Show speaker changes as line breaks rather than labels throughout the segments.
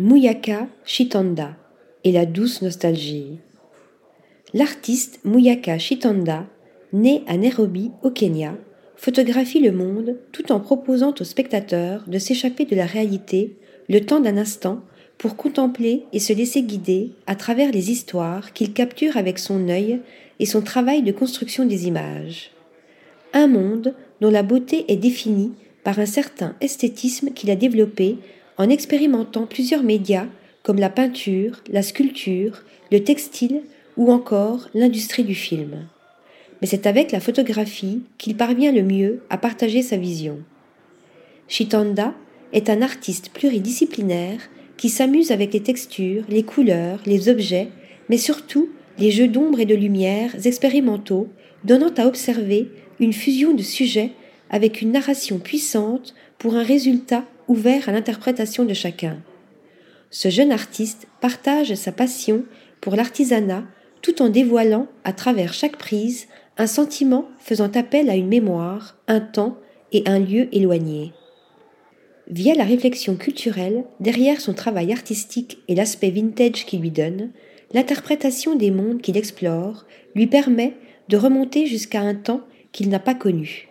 Muyaka Shitanda et la douce nostalgie. L'artiste Muyaka Shitanda, né à Nairobi au Kenya, photographie le monde tout en proposant aux spectateurs de s'échapper de la réalité le temps d'un instant pour contempler et se laisser guider à travers les histoires qu'il capture avec son œil et son travail de construction des images. Un monde dont la beauté est définie par un certain esthétisme qu'il a développé en expérimentant plusieurs médias comme la peinture, la sculpture, le textile ou encore l'industrie du film. Mais c'est avec la photographie qu'il parvient le mieux à partager sa vision. Chitanda est un artiste pluridisciplinaire qui s'amuse avec les textures, les couleurs, les objets, mais surtout les jeux d'ombre et de lumière expérimentaux, donnant à observer une fusion de sujets avec une narration puissante pour un résultat ouvert à l'interprétation de chacun. Ce jeune artiste partage sa passion pour l'artisanat tout en dévoilant à travers chaque prise un sentiment faisant appel à une mémoire, un temps et un lieu éloigné. Via la réflexion culturelle derrière son travail artistique et l'aspect vintage qu'il lui donne, l'interprétation des mondes qu'il explore lui permet de remonter jusqu'à un temps qu'il n'a pas connu.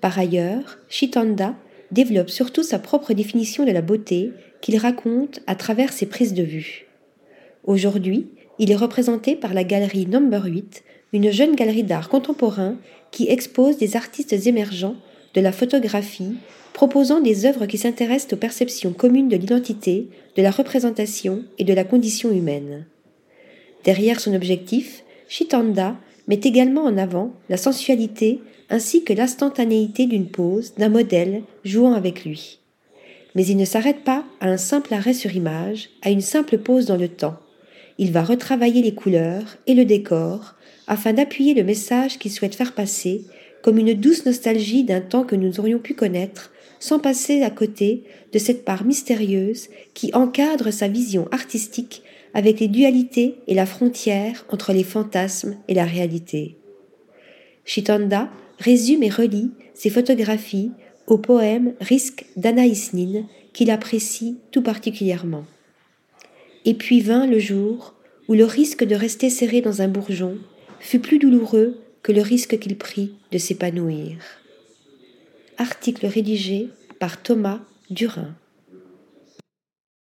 Par ailleurs, Chitanda développe surtout sa propre définition de la beauté qu'il raconte à travers ses prises de vue. Aujourd'hui, il est représenté par la galerie Number 8, une jeune galerie d'art contemporain qui expose des artistes émergents de la photographie, proposant des œuvres qui s'intéressent aux perceptions communes de l'identité, de la représentation et de la condition humaine. Derrière son objectif, Chitanda met également en avant la sensualité ainsi que l'instantanéité d'une pose, d'un modèle jouant avec lui. Mais il ne s'arrête pas à un simple arrêt sur image, à une simple pose dans le temps. Il va retravailler les couleurs et le décor afin d'appuyer le message qu'il souhaite faire passer comme une douce nostalgie d'un temps que nous aurions pu connaître sans passer à côté de cette part mystérieuse qui encadre sa vision artistique avec les dualités et la frontière entre les fantasmes et la réalité. Chitanda résume et relie ses photographies au poème Risque d'Anaïs Nin qu'il apprécie tout particulièrement. Et puis vint le jour où le risque de rester serré dans un bourgeon fut plus douloureux que le risque qu'il prit de s'épanouir. Article rédigé par Thomas Durin.